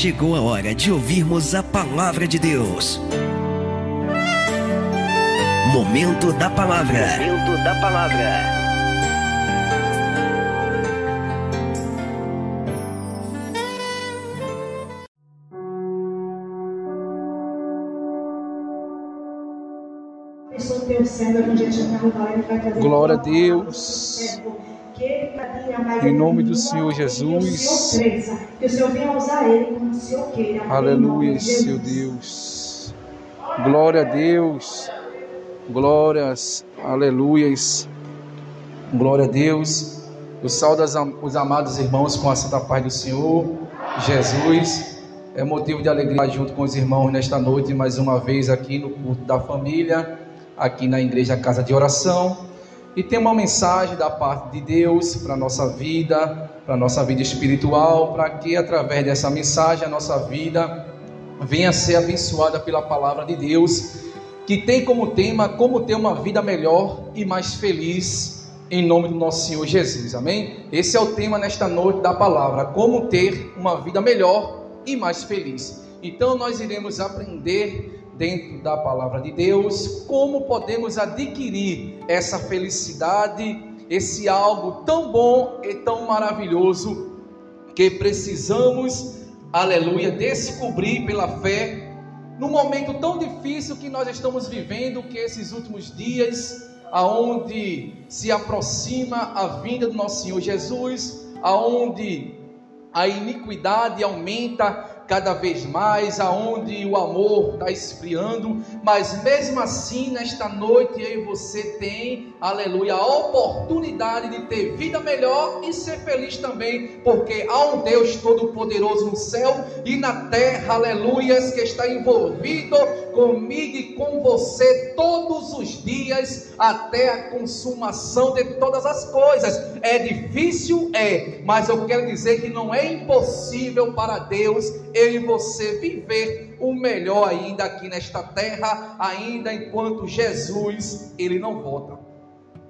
chegou a hora de ouvirmos a palavra de Deus. Momento da palavra. Momento da palavra. Glória a Deus. Em nome do Senhor Jesus. Aleluia, Senhor Deus. Glória a Deus. Glórias, aleluias. Glória a Deus. Eu saúdo os amados irmãos com a santa paz do Senhor Jesus. É motivo de alegria junto com os irmãos nesta noite, mais uma vez aqui no culto da família, aqui na igreja Casa de Oração e tem uma mensagem da parte de Deus para a nossa vida, para a nossa vida espiritual, para que através dessa mensagem a nossa vida venha a ser abençoada pela palavra de Deus, que tem como tema como ter uma vida melhor e mais feliz em nome do nosso Senhor Jesus. Amém? Esse é o tema nesta noite da palavra, como ter uma vida melhor e mais feliz. Então nós iremos aprender dentro da palavra de Deus, como podemos adquirir essa felicidade, esse algo tão bom e tão maravilhoso que precisamos, aleluia, descobrir pela fé no momento tão difícil que nós estamos vivendo, que esses últimos dias, aonde se aproxima a vinda do nosso Senhor Jesus, aonde a iniquidade aumenta, cada vez mais, aonde o amor está esfriando, mas mesmo assim, nesta noite, eu e você tem, aleluia, a oportunidade de ter vida melhor e ser feliz também, porque há um Deus Todo-Poderoso no céu e na terra, aleluias, que está envolvido comigo e com você todos os dias até a consumação de todas as coisas. É difícil? É, mas eu quero dizer que não é impossível para Deus eu e você viver o melhor ainda aqui nesta terra, ainda enquanto Jesus ele não volta.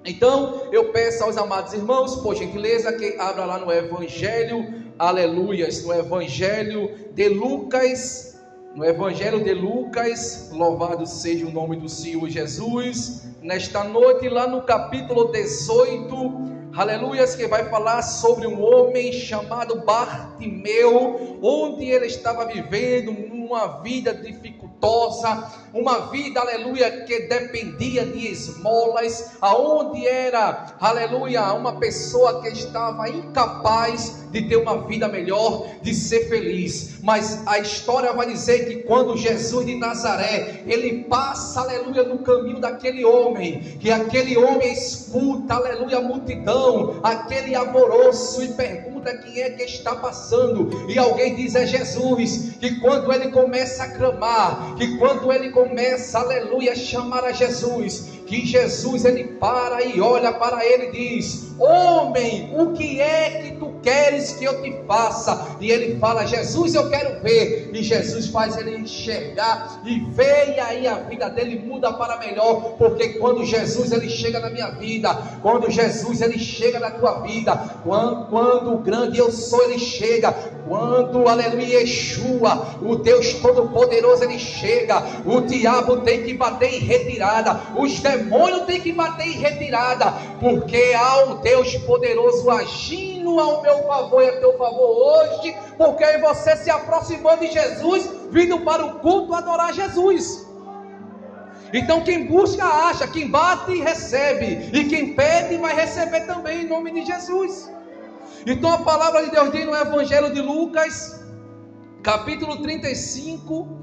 Então, eu peço aos amados irmãos, por gentileza, que abra lá no Evangelho, aleluias, no Evangelho de Lucas, no Evangelho de Lucas, louvado seja o nome do Senhor Jesus, nesta noite, lá no capítulo 18, aleluias, que vai falar sobre um homem chamado Bartimeu, onde ele estava vivendo uma vida dificultosa, uma vida, aleluia, que dependia de esmolas, aonde era, aleluia, uma pessoa que estava incapaz de ter uma vida melhor, de ser feliz. Mas a história vai dizer que quando Jesus de Nazaré, ele passa, aleluia, no caminho daquele homem, que aquele homem escuta, aleluia, a multidão, aquele alvoroço e pergunta quem é que está passando. E alguém diz é Jesus, que quando ele começa a clamar, que quando ele começa, aleluia, a chamar a Jesus, que Jesus ele para e olha para ele e diz: Homem, o que é que tu queres que eu te faça? E ele fala: Jesus, eu quero ver. E Jesus faz ele enxergar e vê, e aí a vida dele muda para melhor, porque quando Jesus ele chega na minha vida, quando Jesus ele chega na tua vida, quando, quando o grande eu sou ele chega, quando, aleluia, Yeshua, o Deus Todo-Poderoso, ele chega, o diabo tem que bater em retirada, os demônios têm que bater em retirada, porque há um Deus poderoso agindo ao meu favor e a teu favor hoje, porque você se aproximou de Jesus, vindo para o culto adorar Jesus. Então quem busca acha, quem bate recebe, e quem pede vai receber também em nome de Jesus. Então a palavra de Deus diz no Evangelho de Lucas, capítulo 35,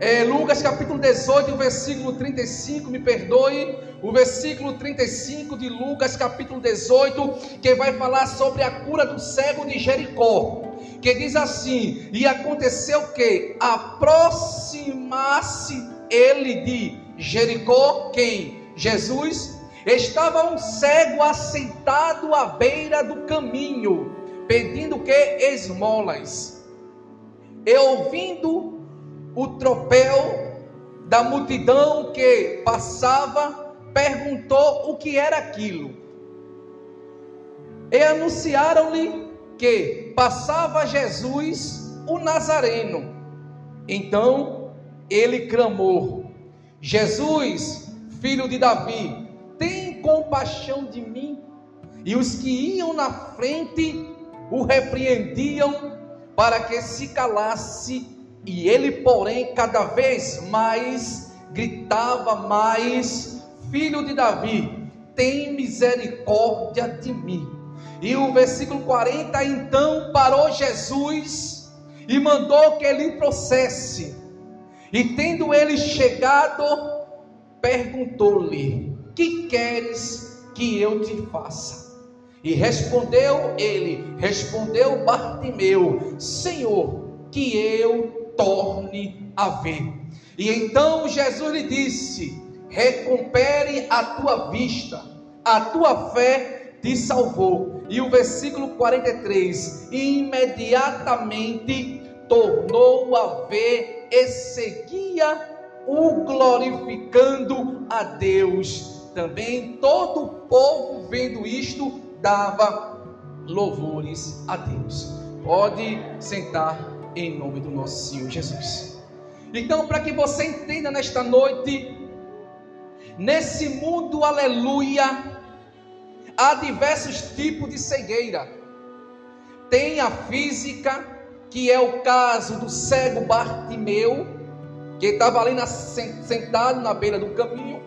é, Lucas capítulo 18, versículo 35, me perdoe, o versículo 35 de Lucas capítulo 18, que vai falar sobre a cura do cego de Jericó, que diz assim: E aconteceu que aproximasse ele de Jericó, quem? Jesus Estava um cego assentado à beira do caminho, pedindo que esmolas. E ouvindo o tropel da multidão que passava, perguntou o que era aquilo. E anunciaram-lhe que passava Jesus o Nazareno. Então ele clamou: Jesus, filho de Davi, tem compaixão de mim. E os que iam na frente o repreendiam para que se calasse, e ele, porém, cada vez mais gritava mais: Filho de Davi, tem misericórdia de mim. E o versículo 40, então parou Jesus e mandou que ele trouxesse. E tendo ele chegado, perguntou-lhe: Que queres que eu te faça? E respondeu ele, respondeu Bartimeu: Senhor, que eu torne a ver. E então Jesus lhe disse: Recompere a tua vista, a tua fé te salvou. E o versículo 43: Imediatamente tornou a ver e seguia o glorificando a Deus. Também todo o povo vendo isto dava louvores a Deus. Pode sentar em nome do nosso Senhor Jesus. Então, para que você entenda nesta noite, nesse mundo, aleluia, há diversos tipos de cegueira. Tem a física, que é o caso do cego Bartimeu, que estava ali na, sentado na beira do caminho,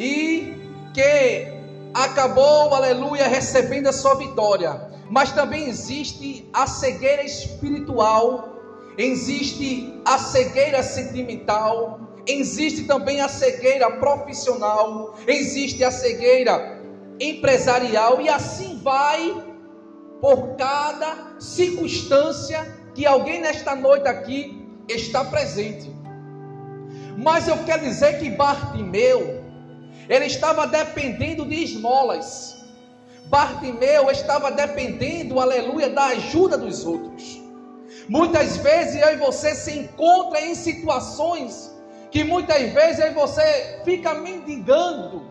e que acabou, aleluia, recebendo a sua vitória. Mas também existe a cegueira espiritual, existe a cegueira sentimental, existe também a cegueira profissional, existe a cegueira empresarial e assim vai por cada circunstância que alguém nesta noite aqui está presente. Mas eu quero dizer que Bartimeu, ele estava dependendo de esmolas. Bartimeu estava dependendo, aleluia, da ajuda dos outros. Muitas vezes eu e você se encontra em situações que muitas vezes e você fica mendigando.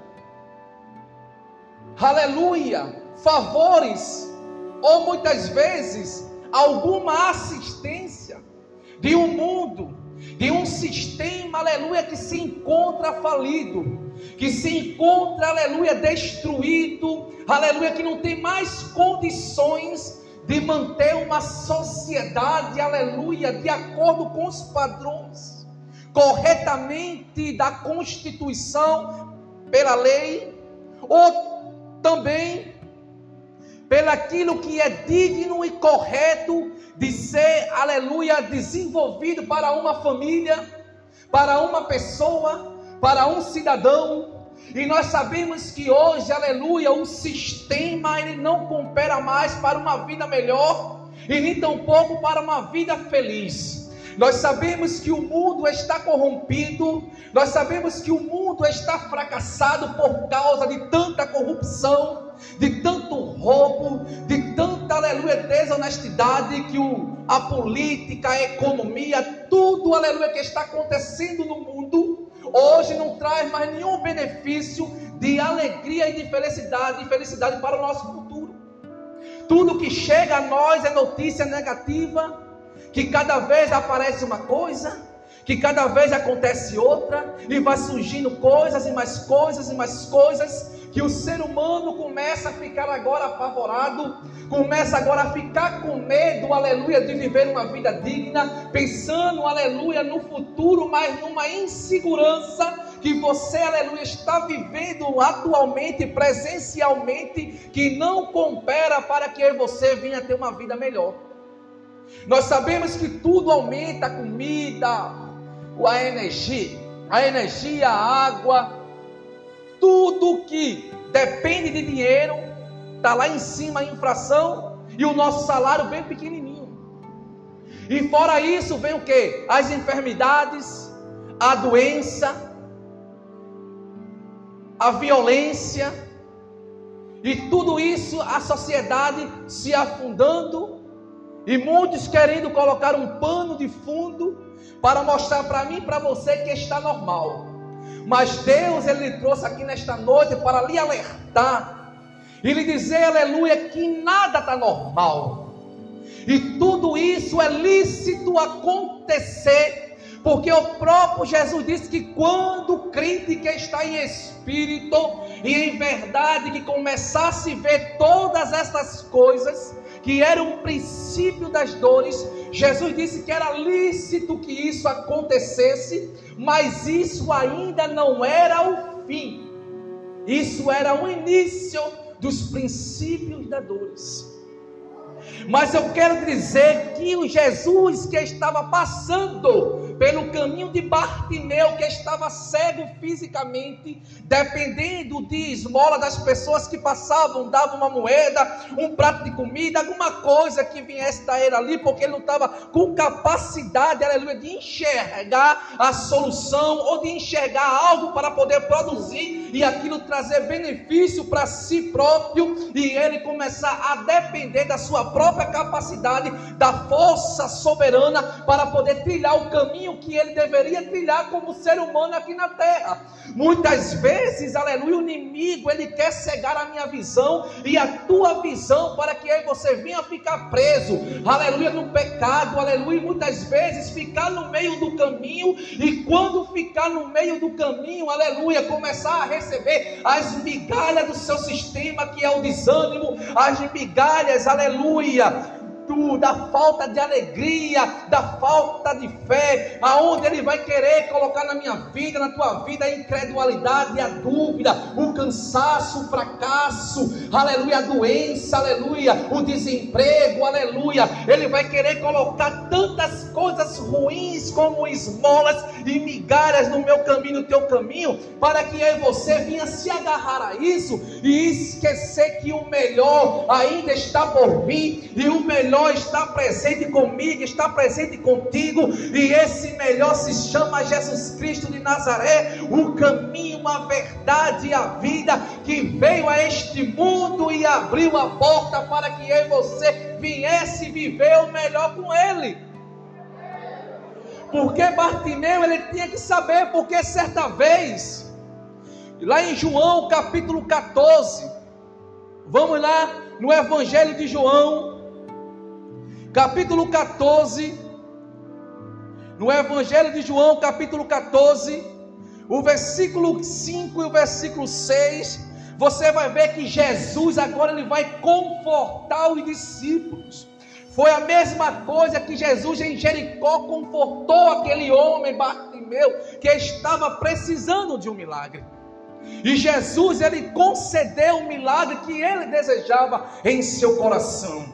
Aleluia, favores ou muitas vezes alguma assistência de um mundo, de um sistema, aleluia, que se encontra falido que se encontra, aleluia, destruído, aleluia, que não tem mais condições de manter uma sociedade, aleluia, de acordo com os padrões corretamente da Constituição, pela lei, ou também pelaquilo que é digno e correto de ser, aleluia, desenvolvido para uma família, para uma pessoa, para um cidadão. E nós sabemos que hoje, aleluia, o sistema ele não coopera mais para uma vida melhor e nem tampouco para uma vida feliz. Nós sabemos que o mundo está corrompido, nós sabemos que o mundo está fracassado por causa de tanta corrupção, de tanto roubo, de tanta, aleluia, desonestidade que o, a política, a economia, tudo, aleluia, que está acontecendo no mundo hoje não traz mais nenhum benefício de alegria e de felicidade, de felicidade para o nosso futuro. Tudo que chega a nós é notícia negativa, que cada vez aparece uma coisa, que cada vez acontece outra, e vai surgindo coisas e mais coisas e mais coisas, que o ser humano começa a ficar agora apavorado, começa agora a ficar com medo, aleluia, de viver uma vida digna, pensando, aleluia, no futuro, mas numa insegurança que você, aleluia, está vivendo atualmente, presencialmente, que não coopera para que você venha ter uma vida melhor. Nós sabemos que tudo aumenta, a comida, a energia, a energia, a água, tudo que depende de dinheiro, está lá em cima a inflação e o nosso salário bem pequenininho. E fora isso vem o que? As enfermidades, a doença, a violência, e tudo isso a sociedade se afundando, e muitos querendo colocar um pano de fundo para mostrar para mim e para você que está normal. Mas Deus, Ele lhe trouxe aqui nesta noite para lhe alertar e lhe dizer, aleluia, que nada está normal. E tudo isso é lícito acontecer porque o próprio Jesus disse que quando o crente que está em espírito e em verdade que começasse a ver todas essas coisas, que era um princípio das dores, Jesus disse que era lícito que isso acontecesse, mas isso ainda não era o fim. Isso era o início dos princípios das dores. Mas eu quero dizer que o Jesus que estava passando pelo caminho de Bartimeu, que estava cego fisicamente, dependendo de esmola das pessoas que passavam, davam uma moeda, um prato de comida, alguma coisa que viesse da ele ali, porque ele não estava com capacidade, aleluia, de enxergar a solução ou de enxergar algo para poder produzir e aquilo trazer benefício para si próprio e ele começar a depender da sua própria capacidade, da força soberana para poder trilhar o caminho que ele deveria trilhar como ser humano aqui na terra. Muitas vezes, aleluia, o inimigo ele quer cegar a minha visão e a tua visão para que aí você venha ficar preso, aleluia, no pecado, aleluia, muitas vezes ficar no meio do caminho e quando ficar no meio do caminho, aleluia, começar a receber as migalhas do seu sistema que é o desânimo, as migalhas, aleluia, tabiat do, da falta de alegria, da falta de fé, aonde Ele vai querer colocar na minha vida, na tua vida, a incredulidade, a dúvida, o cansaço, o fracasso, aleluia, a doença, aleluia, o desemprego, aleluia. Ele vai querer colocar tantas coisas ruins como esmolas e migalhas no meu caminho, no teu caminho, para que e você venha se agarrar a isso e esquecer que o melhor ainda está por vir e o melhor melhor está presente comigo, está presente contigo, e esse melhor se chama Jesus Cristo de Nazaré, o caminho, a verdade e a vida, que veio a este mundo e abriu a porta para que eu e você viesse viver o melhor com Ele. Porque Bartimeu ele tinha que saber, porque certa vez, lá em João capítulo 14, vamos lá no Evangelho de João, capítulo 14, no Evangelho de João, capítulo 14, o versículo 5 e o versículo 6, você vai ver que Jesus agora ele vai confortar os discípulos. Foi a mesma coisa que Jesus em Jericó confortou aquele homem Bartimeu que estava precisando de um milagre. E Jesus ele concedeu o milagre que ele desejava em seu coração.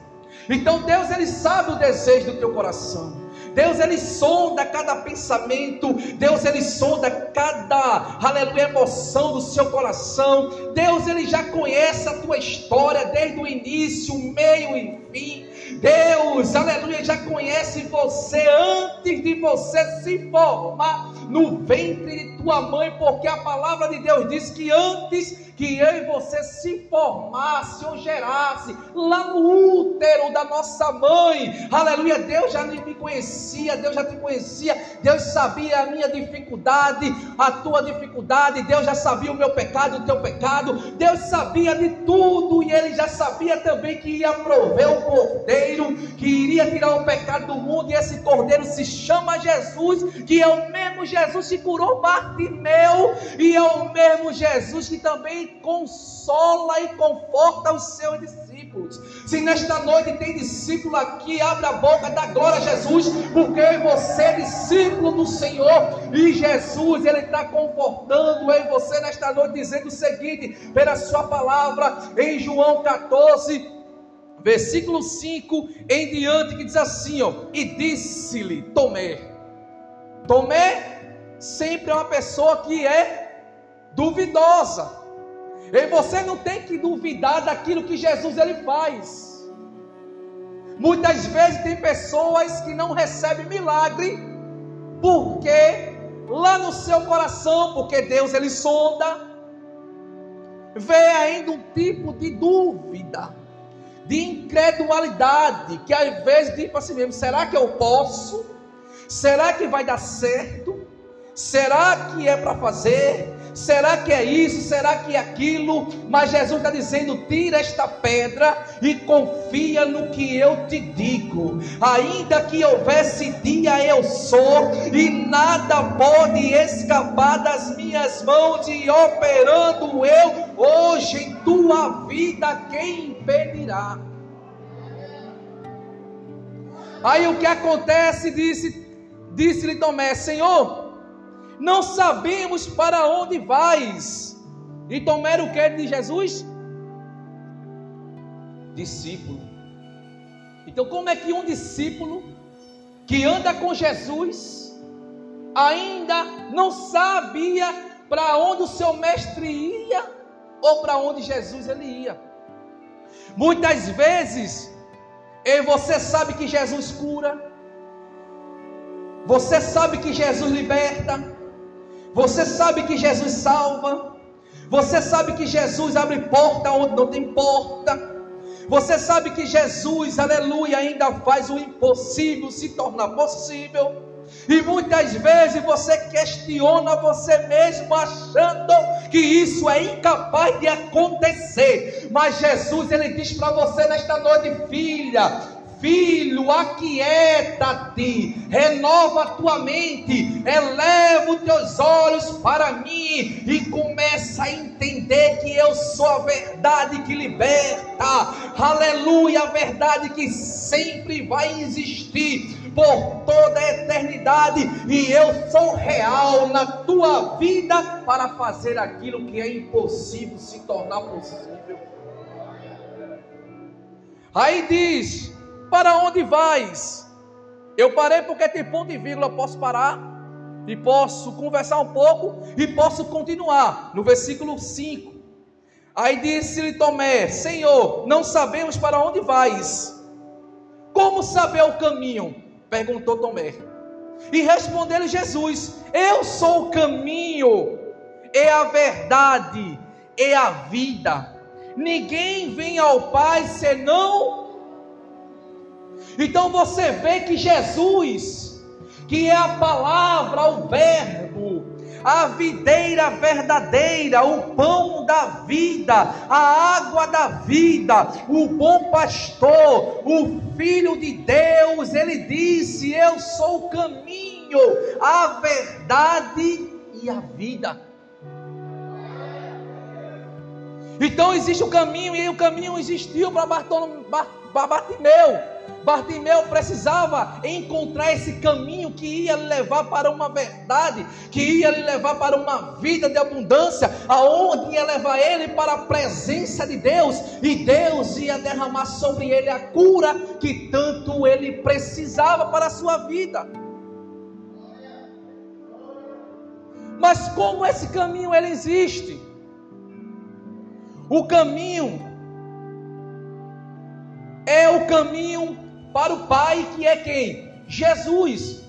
Então Deus ele sabe o desejo do teu coração. Deus ele sonda cada pensamento, Deus ele sonda cada, aleluia, emoção do seu coração. Deus ele já conhece a tua história desde o início, meio e fim. Deus, aleluia, já conhece você antes de você se formar no ventre de tua mãe, porque a palavra de Deus diz que antes que eu e você se formasse ou gerasse lá no útero da nossa mãe. Aleluia, Deus já me conhecia, Deus já te conhecia, Deus sabia a minha dificuldade, a tua dificuldade, Deus já sabia o meu pecado, o teu pecado, Deus sabia de tudo e ele já sabia também que ia prover o cordeiro que iria tirar o pecado do mundo e esse cordeiro se chama Jesus, que é o mesmo Jesus que curou Bartimeu e é o mesmo Jesus que também consola e conforta os seus discípulos. Se nesta noite tem discípulo aqui, abre a boca, dá glória a Jesus, porque você é discípulo do Senhor e Jesus, Ele está confortando em você nesta noite, dizendo o seguinte, pela Sua palavra, em João 14, versículo 5 em diante, que diz assim: ó, e disse-lhe Tomé, Tomé sempre é uma pessoa que é duvidosa, e você não tem que duvidar daquilo que Jesus ele faz. Muitas vezes tem pessoas que não recebem milagre porque lá no seu coração, porque Deus ele sonda, vê ainda um tipo de dúvida, de incredulidade, que às vezes diz para si mesmo: será que eu posso? Será que vai dar certo? Será que é para fazer? Será que é isso? Será que é aquilo? Mas Jesus está dizendo: tira esta pedra e confia no que eu te digo. Ainda que houvesse dia, eu sou, e nada pode escapar das minhas mãos, e operando eu hoje em tua vida, quem impedirá? Aí o que acontece? Disse, disse-lhe Tomé: Senhor, não sabemos para onde vais. E Tomé o que de Jesus? Discípulo. Então, como é que um discípulo que anda com Jesus ainda não sabia para onde o seu mestre ia ou para onde Jesus ele ia? Muitas vezes e você sabe que Jesus cura. Você sabe que Jesus liberta. Você sabe que Jesus salva. Você sabe que Jesus abre porta onde não tem porta. Você sabe que Jesus, aleluia, ainda faz o impossível se tornar possível. E muitas vezes você questiona você mesmo achando que isso é incapaz de acontecer. Mas Jesus ele diz para você nesta noite, filha, filho, aquieta-te, renova a tua mente, eleva os teus olhos para mim e começa a entender que eu sou a verdade que liberta, aleluia, a verdade que sempre vai existir por toda a eternidade, e eu sou real na tua vida para fazer aquilo que é impossível se tornar possível. Aí diz: Para onde vais? Eu parei porque tem ponto e vírgula, posso parar e posso conversar um pouco e posso continuar. No versículo 5. Aí disse-lhe Tomé: Senhor, não sabemos para onde vais. Como saber o caminho? Perguntou Tomé. E respondeu Jesus: Eu sou o caminho, é a verdade, é a vida. Ninguém vem ao Pai senão. Então você vê que Jesus, que é a palavra, o Verbo, a videira verdadeira, o pão da vida, a água da vida, o bom pastor, o Filho de Deus, ele disse: Eu sou o caminho, a verdade e a vida. Então existe o caminho, e o caminho existiu para Bartimeu. Bartimeu precisava encontrar esse caminho que ia levar para uma verdade, que ia lhe levar para uma vida de abundância, aonde ia levar ele para a presença de Deus, e Deus ia derramar sobre ele a cura que tanto ele precisava para a sua vida. Mas como esse caminho ele existe? O caminho é o caminho para o Pai, que é quem? Jesus.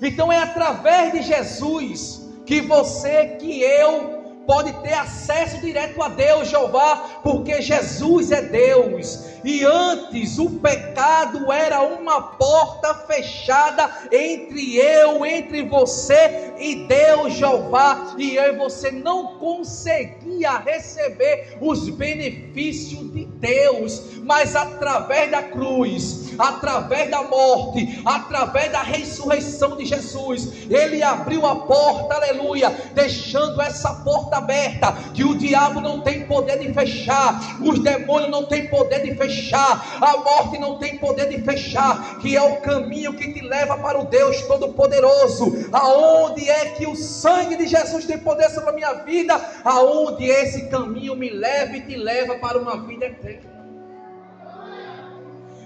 Então é através de Jesus que você, que eu, pode ter acesso direto a Deus, Jeová, porque Jesus é Deus. E antes o pecado era uma porta fechada entre eu, entre você e Deus, Jeová. E e você não conseguia receber os benefícios de Deus, mas através da cruz, através da morte, através da ressurreição de Jesus, Ele abriu a porta, aleluia, deixando essa porta aberta, que o diabo não tem poder de fechar, os demônios não têm poder de fechar, a morte não tem poder de fechar, que é o caminho que te leva para o Deus Todo-Poderoso, aonde é que o sangue de Jesus tem poder sobre a minha vida, aonde esse caminho me leva e te leva para uma vida eterna.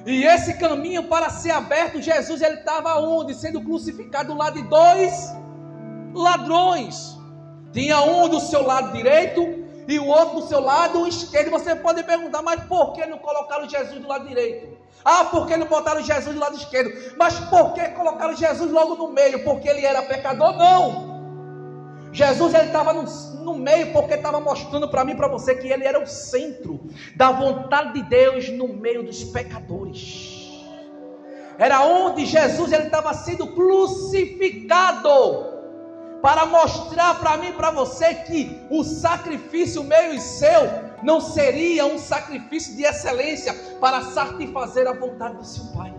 E esse caminho para ser aberto, Jesus ele estava onde? Sendo crucificado do lado de dois ladrões. Tinha um do seu lado direito e o outro do seu lado esquerdo. Você pode perguntar, mas por que não colocaram Jesus do lado direito? Ah, por que não botaram Jesus do lado esquerdo? Mas por que colocaram Jesus logo no meio? Porque ele era pecador? Não. Jesus ele estava no, no, meio porque estava mostrando para mim e para você que ele era o centro da vontade de Deus no meio dos pecadores. Era onde Jesus ele estava sendo crucificado. para mostrar para mim e para você que o sacrifício meu e seu não seria um sacrifício de excelência para satisfazer a vontade do seu Pai,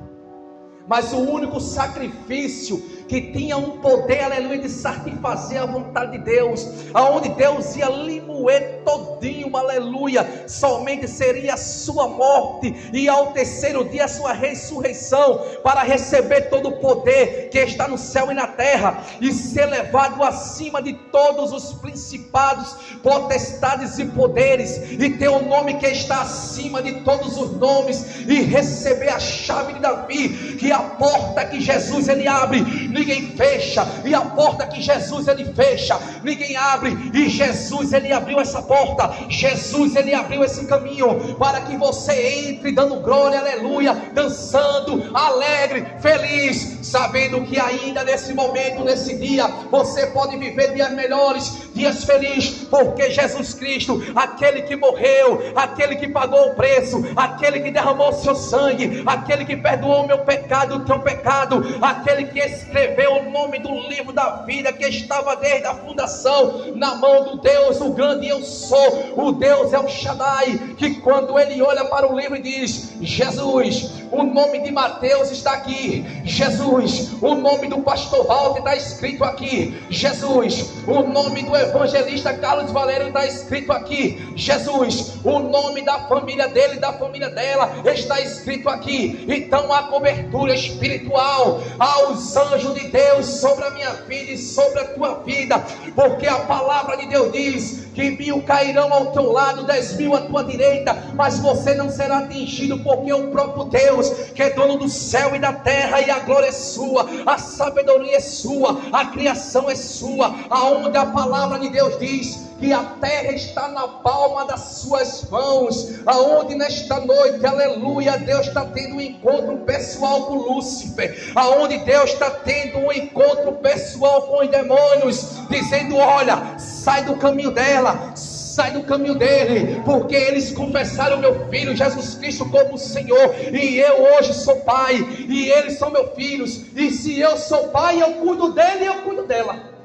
mas o único sacrifício que tinha um poder, aleluia, de satisfazer a vontade de Deus, aonde Deus ia lhe moer todinho, aleluia, somente seria a sua morte e ao terceiro dia a sua ressurreição, para receber todo o poder que está no céu e na terra, e ser levado acima de todos os principados, potestades e poderes, e ter o um nome que está acima de todos os nomes, e receber a chave de Davi, que é a porta que Jesus ele abre, ninguém fecha, e a porta que Jesus ele fecha, ninguém abre, e Jesus ele abriu essa porta, Jesus ele abriu esse caminho para que você entre dando glória, aleluia, dançando, alegre, feliz, sabendo que ainda nesse momento, nesse dia, você pode viver dias melhores, dias felizes, porque Jesus Cristo, aquele que morreu, aquele que pagou o preço, aquele que derramou seu sangue, aquele que perdoou o meu pecado, o teu pecado, aquele que escreveu escreveu o nome do livro da vida que estava desde a fundação na mão do Deus, o grande eu sou, o Deus é o Shaddai, que quando ele olha para o livro e diz: Jesus, o nome de Mateus está aqui, Jesus, o nome do pastor Walter está escrito aqui, Jesus, o nome do evangelista Carlos Valério está escrito aqui, Jesus, o nome da família dele, da família dela está escrito aqui. Então a cobertura espiritual aos anjos de Deus sobre a minha vida e sobre a tua vida, porque a palavra de Deus diz que mil cairão ao teu lado, dez mil à tua direita, mas você não será atingido, porque o próprio Deus, que é dono do céu e da terra, e a glória é sua, a sabedoria é sua, a criação é sua, aonde a palavra de Deus diz que a terra está na palma das suas mãos, aonde nesta noite, aleluia, Deus está tendo um encontro pessoal com Lúcifer, aonde Deus está tendo um encontro pessoal com os demônios, dizendo: olha, sai do caminho dela, sai do caminho dele, porque eles confessaram meu filho Jesus Cristo como Senhor, e eu hoje sou pai, e eles são meus filhos, e se eu sou pai, eu cuido dele e eu cuido dela.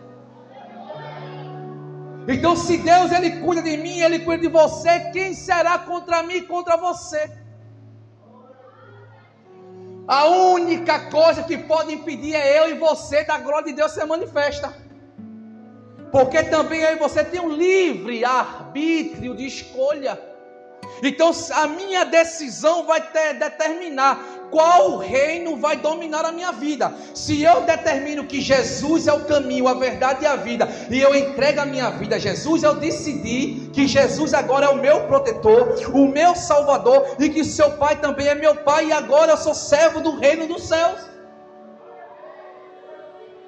Então, se Deus ele cuida de mim, ele cuida de você, quem será contra mim e contra você? A única coisa que pode impedir é eu e você da glória de Deus ser manifesta. Porque também e você tem um livre arbítrio de escolha. Então a minha decisão vai ter, determinar qual reino vai dominar a minha vida. Se eu determino que Jesus é o caminho, a verdade e a vida, e eu entrego a minha vida a Jesus, eu decidi que Jesus agora é o meu protetor, o meu salvador, e que seu pai também é meu pai, e agora eu sou servo do reino dos céus.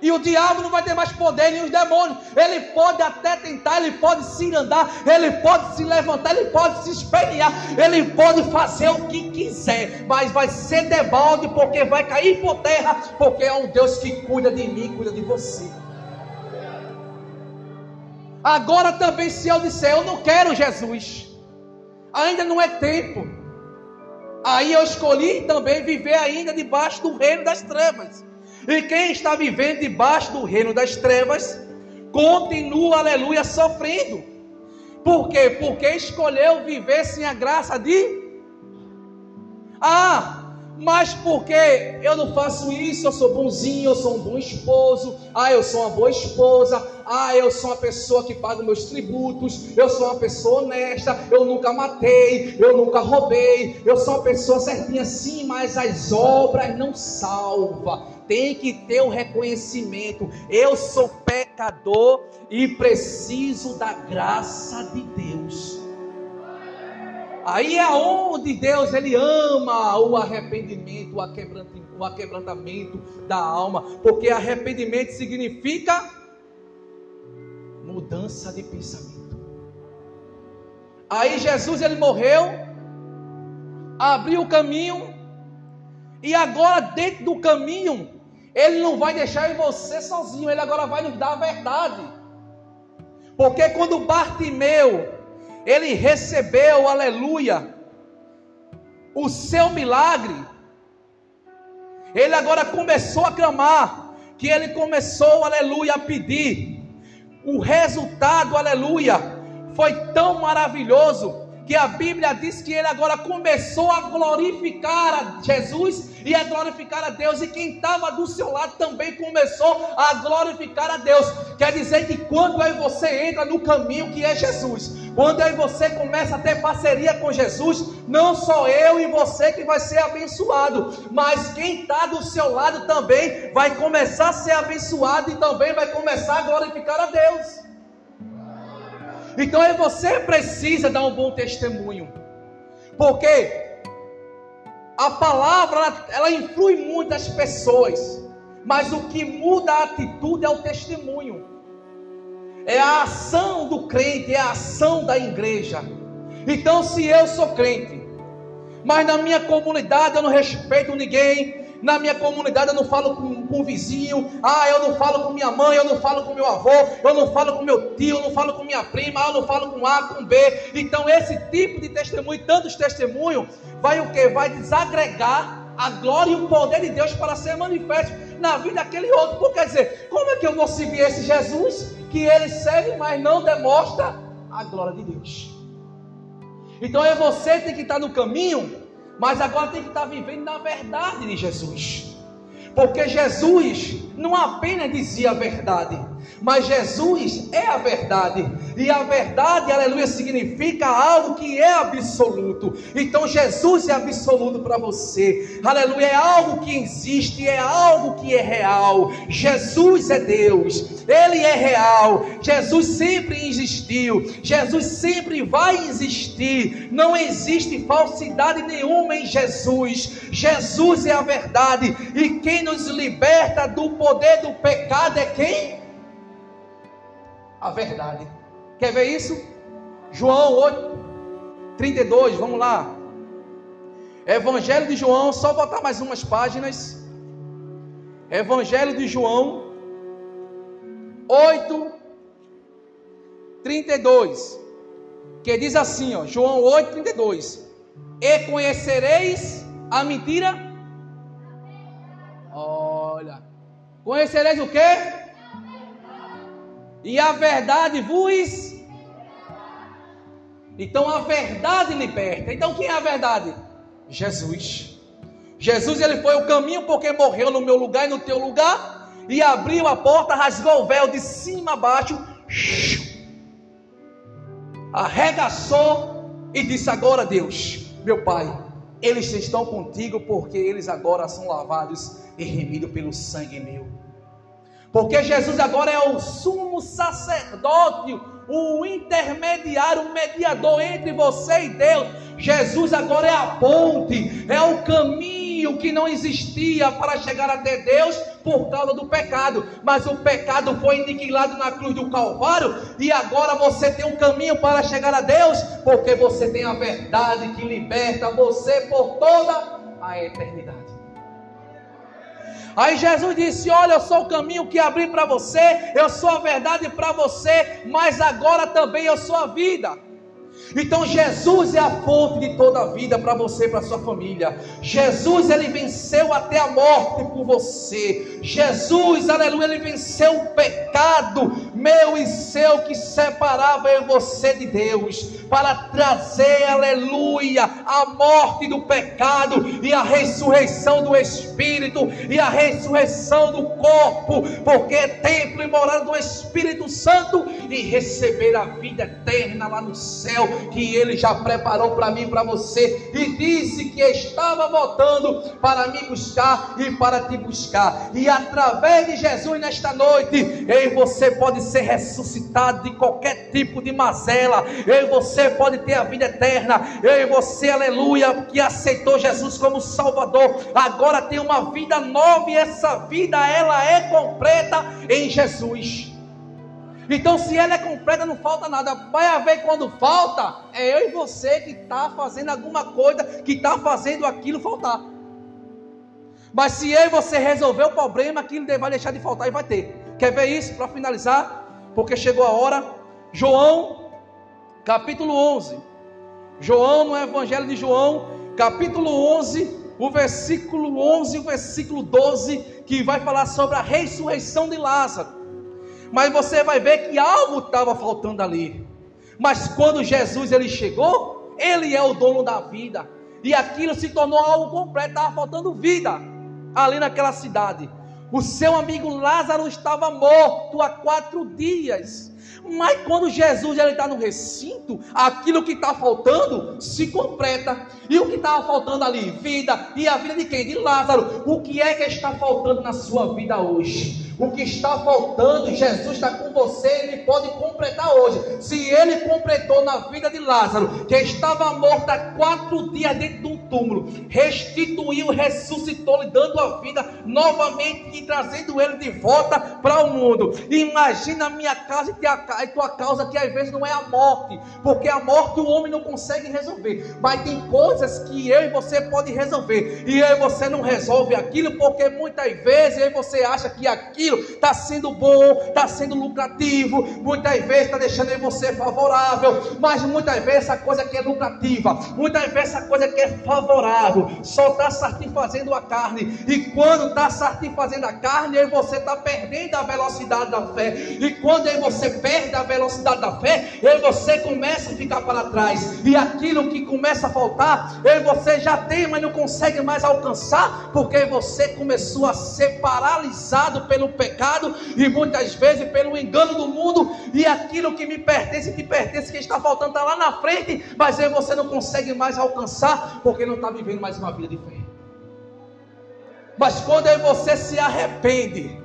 E o diabo não vai ter mais poder, nem os demônios. Ele pode até tentar, ele pode se andar, ele pode se levantar, ele pode se espelhar, ele pode fazer o que quiser, mas vai ser debalde, porque vai cair por terra, porque é um Deus que cuida de mim, cuida de você. Agora também, se eu disser, eu não quero Jesus, ainda não é tempo. Aí eu escolhi também viver ainda debaixo do reino das trevas. E quem está vivendo debaixo do reino das trevas, continua, aleluia, sofrendo. Por quê? Porque escolheu viver sem a graça de. Ah, mas porque eu não faço isso, eu sou bonzinho, eu sou um bom esposo, ah, eu sou uma boa esposa, ah, eu sou uma pessoa que paga meus tributos, eu sou uma pessoa honesta, eu nunca matei, eu nunca roubei, eu sou uma pessoa certinha sim, mas as obras não salva. Tem que ter o um reconhecimento. Eu sou pecador e preciso da graça de Deus. Aí é onde Deus ele ama o arrependimento, o aquebrantamento da alma, porque arrependimento significa mudança de pensamento. Aí Jesus ele morreu, abriu o caminho e agora dentro do caminho ele não vai deixar você sozinho, ele agora vai nos dar a verdade. Porque quando Bartimeu ele recebeu, aleluia, o seu milagre, ele agora começou a clamar, que ele começou, aleluia, a pedir. o resultado, aleluia, foi tão maravilhoso que a Bíblia diz que ele agora começou a glorificar a Jesus e a glorificar a Deus, e quem estava do seu lado também começou a glorificar a Deus. Quer dizer que quando aí você entra no caminho que é Jesus, quando aí você começa a ter parceria com Jesus, não só eu e você que vai ser abençoado, mas quem está do seu lado também vai começar a ser abençoado e também vai começar a glorificar a Deus. Então você precisa dar um bom testemunho. Porque a palavra ela, ela influi muitas pessoas, mas o que muda a atitude é o testemunho. É a ação do crente, é a ação da igreja. Então, se eu sou crente, mas na minha comunidade eu não respeito ninguém, na minha comunidade eu não falo com, com o vizinho, ah, eu não falo com minha mãe, eu não falo com meu avô, eu não falo com meu tio, eu não falo com minha prima, eu não falo com A, com B. Então esse tipo de testemunho, tantos testemunhos, vai o que? Vai desagregar a glória e o poder de Deus para ser manifesto na vida daquele outro. Por quer dizer, como é que eu vou seguir esse Jesus que ele segue, mas não demonstra a glória de Deus? Então é você que tem que estar no caminho mas agora tem que estar vivendo na verdade de Jesus. Porque Jesus não apenas dizia a verdade, mas Jesus é a verdade, e a verdade, aleluia, significa algo que é absoluto. Então Jesus é absoluto para você, aleluia, é algo que existe, é algo que é real. Jesus é Deus, Ele é real. Jesus sempre existiu, Jesus sempre vai existir. Não existe falsidade nenhuma em Jesus. Jesus é a verdade, e quem nos liberta do poder do pecado é quem? A verdade. Quer ver isso? João 8, 32, vamos lá. Evangelho de João, só botar mais umas páginas. Evangelho de João 8, 32. Que diz assim, ó, João 8, 32. E conhecereis a mentira? Olha. Conhecereis o quê? E a verdade vos. Então a verdade liberta. Então quem é a verdade? Jesus. Jesus ele foi o caminho porque morreu no meu lugar e no teu lugar e abriu a porta, rasgou o véu de cima a baixo, arregaçou e disse: Agora, Deus, meu Pai, eles estão contigo porque eles agora são lavados e remidos pelo sangue meu. Porque Jesus agora é o sumo sacerdote, o intermediário, o mediador entre você e Deus. Jesus agora é a ponte, é o caminho que não existia para chegar até Deus por causa do pecado. Mas o pecado foi aniquilado na cruz do Calvário e agora você tem um caminho para chegar a Deus, porque você tem a verdade que liberta você por toda a eternidade. Aí Jesus disse: Olha, eu sou o caminho que abri para você, eu sou a verdade para você, mas agora também eu sou a vida. Então Jesus é a fonte de toda a vida para você e para sua família. Jesus ele venceu até a morte por você. Jesus, aleluia, ele venceu o pecado meu e seu que separava eu você de Deus, para trazer, aleluia, a morte do pecado e a ressurreição do espírito e a ressurreição do corpo, porque é templo e morada do Espírito Santo e receber a vida eterna lá no céu que ele já preparou para mim e para você, e disse que estava voltando para me buscar e para te buscar. E através de Jesus nesta noite, eu e você pode ser ressuscitado de qualquer tipo de mazela. Eu e você pode ter a vida eterna. Eu e você, aleluia, que aceitou Jesus como Salvador, agora tem uma vida nova e essa vida ela é completa em Jesus. Então, se ela é completa, não falta nada. Vai haver quando falta, é eu e você que está fazendo alguma coisa, que está fazendo aquilo faltar. Mas se eu e você resolver o problema, aquilo vai deixar de faltar e vai ter. Quer ver isso para finalizar? Porque chegou a hora. João, capítulo 11. João, no Evangelho de João, capítulo 11, o versículo 11 e o versículo 12, que vai falar sobre a ressurreição de Lázaro. Mas você vai ver que algo estava faltando ali. Mas quando Jesus ele chegou, ele é o dono da vida. E aquilo se tornou algo completo, estava faltando vida ali naquela cidade. O seu amigo Lázaro estava morto há quatro dias. Mas quando Jesus está no recinto, aquilo que está faltando se completa. E o que estava faltando ali? Vida. E a vida de quem? De Lázaro. O que é que está faltando na sua vida hoje? O que está faltando, Jesus está com você, ele pode completar hoje. Se ele completou na vida de Lázaro, que estava morto há quatro dias dentro de um túmulo, restituiu, ressuscitou, lhe dando a vida novamente e trazendo ele de volta para o mundo. Imagina a minha casa e tua causa, que às vezes não é a morte, porque a morte o homem não consegue resolver, mas tem coisas que eu e você pode resolver, e eu e você não resolve aquilo, porque muitas vezes e você acha que aquilo aquilo está sendo bom, está sendo lucrativo, muitas vezes está deixando você favorável, mas muitas vezes essa coisa que é lucrativa, muitas vezes essa coisa que é favorável, só está satisfazendo a carne, e quando está satisfazendo a carne, aí você está perdendo a velocidade da fé, e quando aí você perde a velocidade da fé, aí você começa a ficar para trás, e aquilo que começa a faltar, aí você já tem, mas não consegue mais alcançar, porque você começou a ser paralisado pelo pecado e muitas vezes pelo engano do mundo. E aquilo que me pertence, que pertence, que está faltando está lá na frente, mas aí você não consegue mais alcançar porque não está vivendo mais uma vida de fé. Mas quando aí você se arrepende,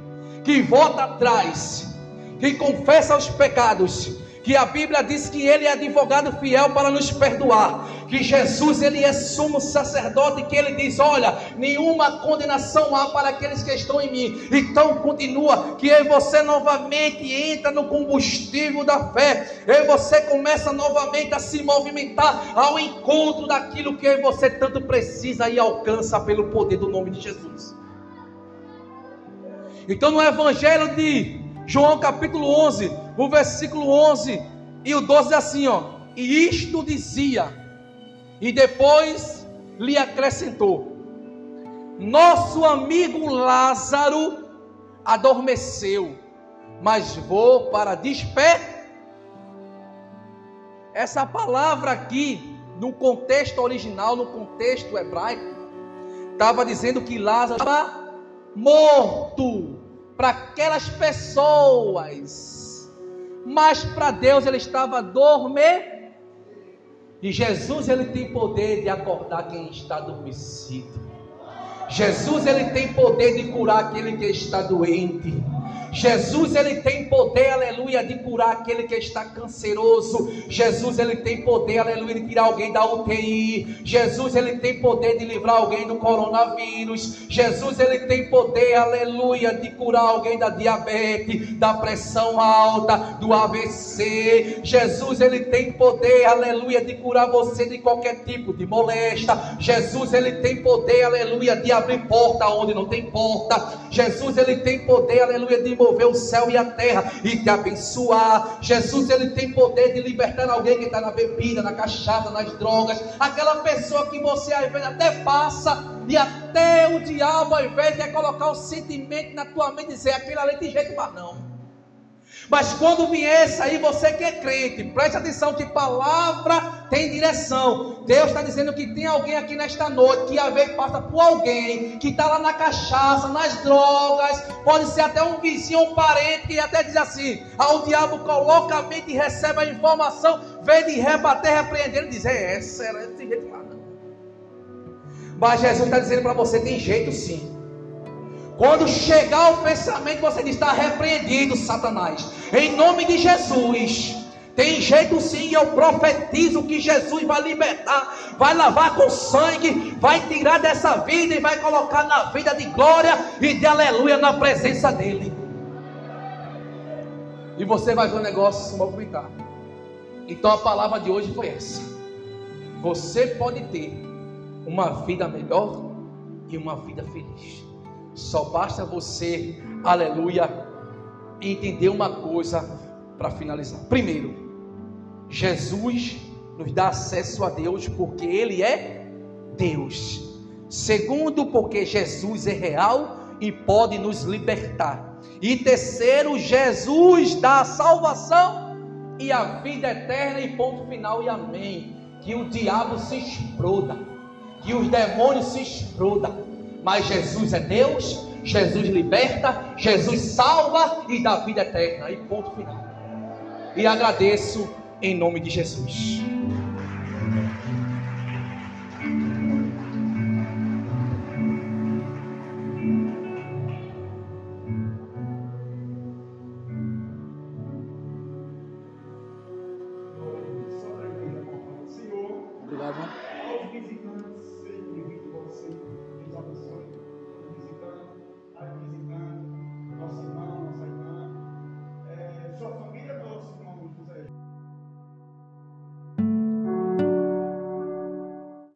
que volta atrás, que confessa os pecados, que a Bíblia diz que ele é advogado fiel para nos perdoar, que Jesus ele é sumo sacerdote, que ele diz: "Olha, nenhuma condenação há para aqueles que estão em mim". Então continua que aí você novamente entra no combustível da fé. E você começa novamente a se movimentar ao encontro daquilo que você tanto precisa e alcança pelo poder do nome de Jesus. Então no evangelho de João capítulo 11, o versículo 11 e o 12 é assim, ó. E isto dizia, e depois lhe acrescentou: Nosso amigo Lázaro adormeceu, mas vou para desper. Essa palavra aqui, no contexto original, no contexto hebraico, estava dizendo que Lázaro estava morto para aquelas pessoas, mas para Deus ele estava dormindo. E Jesus ele tem poder de acordar quem está adormecido. Jesus ele tem poder de curar aquele que está doente. Jesus ele tem poder, aleluia, de curar aquele que está canceroso. Jesus ele tem poder, aleluia, de tirar alguém da UTI. Jesus ele tem poder de livrar alguém do coronavírus. Jesus ele tem poder, aleluia, de curar alguém da diabetes, da pressão alta, do AVC. Jesus ele tem poder, aleluia, de curar você de qualquer tipo de molesta. Jesus ele tem poder, aleluia, de abrir porta onde não tem porta. Jesus ele tem poder, aleluia, de mover o céu e a terra e te abençoar. Jesus, ele tem poder de libertar alguém que está na bebida, na cachaça, nas drogas. Aquela pessoa que você às vezes até passa e até o diabo, ao invés de colocar o sentimento na tua mente, dizer aquele ali tem jeito, mas não. Mas quando vier aí, você que é crente, preste atenção que palavra tem direção. Deus está dizendo que tem alguém aqui nesta noite que às vezes passa por alguém que está lá na cachaça, nas drogas, pode ser até um vizinho, um parente que até diz assim: ah, o diabo coloca a mente e recebe a informação, vem de rebater, repreender e dizer: é, essa era desse jeito lá. Mas Jesus está dizendo para você: tem jeito sim. Quando chegar o pensamento, você diz: está repreendido, Satanás. Em nome de Jesus. Tem jeito sim, eu profetizo que Jesus vai libertar, vai lavar com sangue, vai tirar dessa vida e vai colocar na vida de glória e de aleluia na presença dEle. E você vai ver o negócio se movimentar. Então a palavra de hoje foi essa. Você pode ter uma vida melhor e uma vida feliz. Só basta você, aleluia, entender uma coisa para finalizar. Primeiro, Jesus nos dá acesso a Deus porque Ele é Deus. Segundo, porque Jesus é real e pode nos libertar. E terceiro, Jesus dá a salvação e a vida eterna e ponto final e amém. Que o diabo se exploda, que os demônios se explodam. Mas Jesus é Deus, Jesus liberta, Jesus salva e dá vida eterna e ponto final. E agradeço em nome de Jesus.